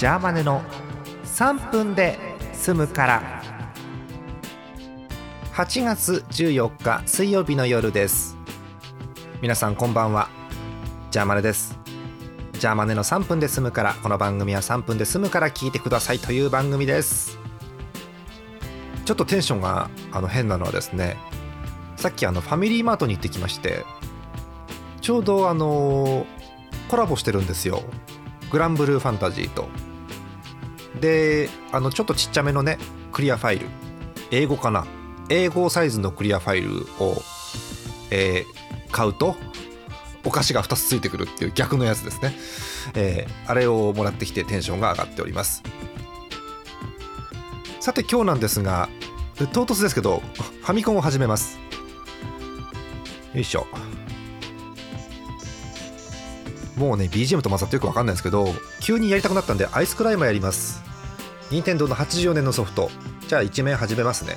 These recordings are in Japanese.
ジャーマネの3分で済むから。8月14日水曜日の夜です。皆さんこんばんは。ジャーマネです。ジャーマネの3分で済むからこの番組は3分で済むから聞いてくださいという番組です。ちょっとテンションがあの変なのはですねさっきあのファミリーマートに行ってきましてちょうどあのコラボしてるんですよ。グランブルーファンタジーと。であのちょっとちっちゃめのねクリアファイル。英語かな。英語サイズのクリアファイルを、えー、買うとお菓子が2つついてくるっていう逆のやつですね、えー、あれをもらってきてテンションが上がっております。さて今日なんですが唐突ですけどファミコンを始めます。よいしょ。もうね BGM と混ざってよくわかんないんですけど急にやりたくなったんでアイスクライマーやります。任天堂の84年のソフト。じゃあ1面始めますね。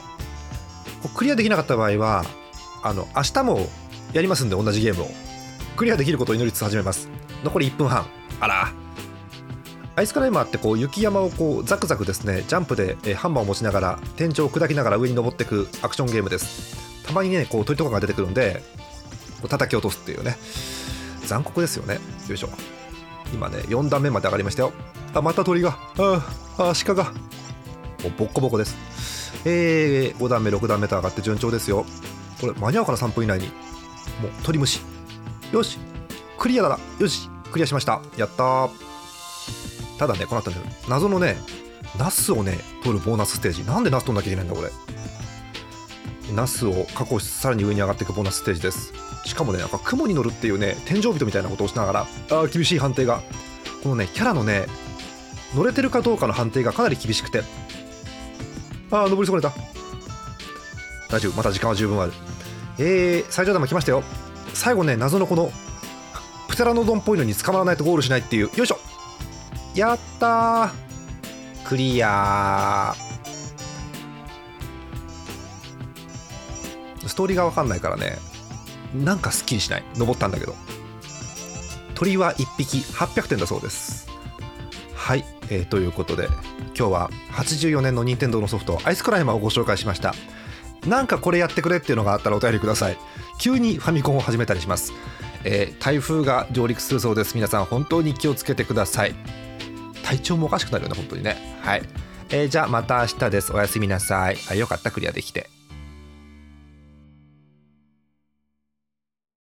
クリアできなかった場合はあの明日もやりますんで同じゲームを。クリアできることを祈りつつ始めます。残り1分半。あら。アイスクライマーってこう雪山をこうザクザクですね。ジャンプでハンマーを持ちながら天井を砕きながら上に登っていくアクションゲームです。たまにねこう鳥とかが出てくるんでこう叩き落とすっていうね。残酷ですよね。よいしょ。今ね4段目まで上がりましたよ。あまた鳥が。ああ鹿が。ボッコボコです。えー、5段目6段目と上がって順調ですよ。これ間に合うかな3分以内に。もう鳥虫。よし。クリアだな。よし。クリアしました。やったただねこの後ね謎のねナスをね取るボーナスステージ。なんでナス取んなきゃいけないんだこれ。ナスを確保しさらに上に上がっていくボーナスステージです。しかもねなんか雲に乗るっていうね天井人みたいなことをしながらあー厳しい判定が。このねキャラのね乗れてるかどうかの判定がかなり厳しくて。ああ登り損ねた。大丈夫。また時間は十分ある。えー、最上段も来ましたよ。最後ね謎のこのプテラノドンっぽいのに捕まらないとゴールしないっていう。よいしょ。やったクリアストーリーが分かんないからね。なんかすっきりしない。登ったんだけど。鳥は1匹800点だそうです。はい、えー、ということで今日は84年の任天堂のソフトアイスクライマーをご紹介しました。なんかこれやってくれっていうのがあったらお便りください。急にファミコンを始めたりします、えー、台風が上陸するそうです。皆さん本当に気をつけてください。体調もおかしくなるよね本当にね。はい、えー、じゃあまた明日です。おやすみなさい。あよかった。クリアできて。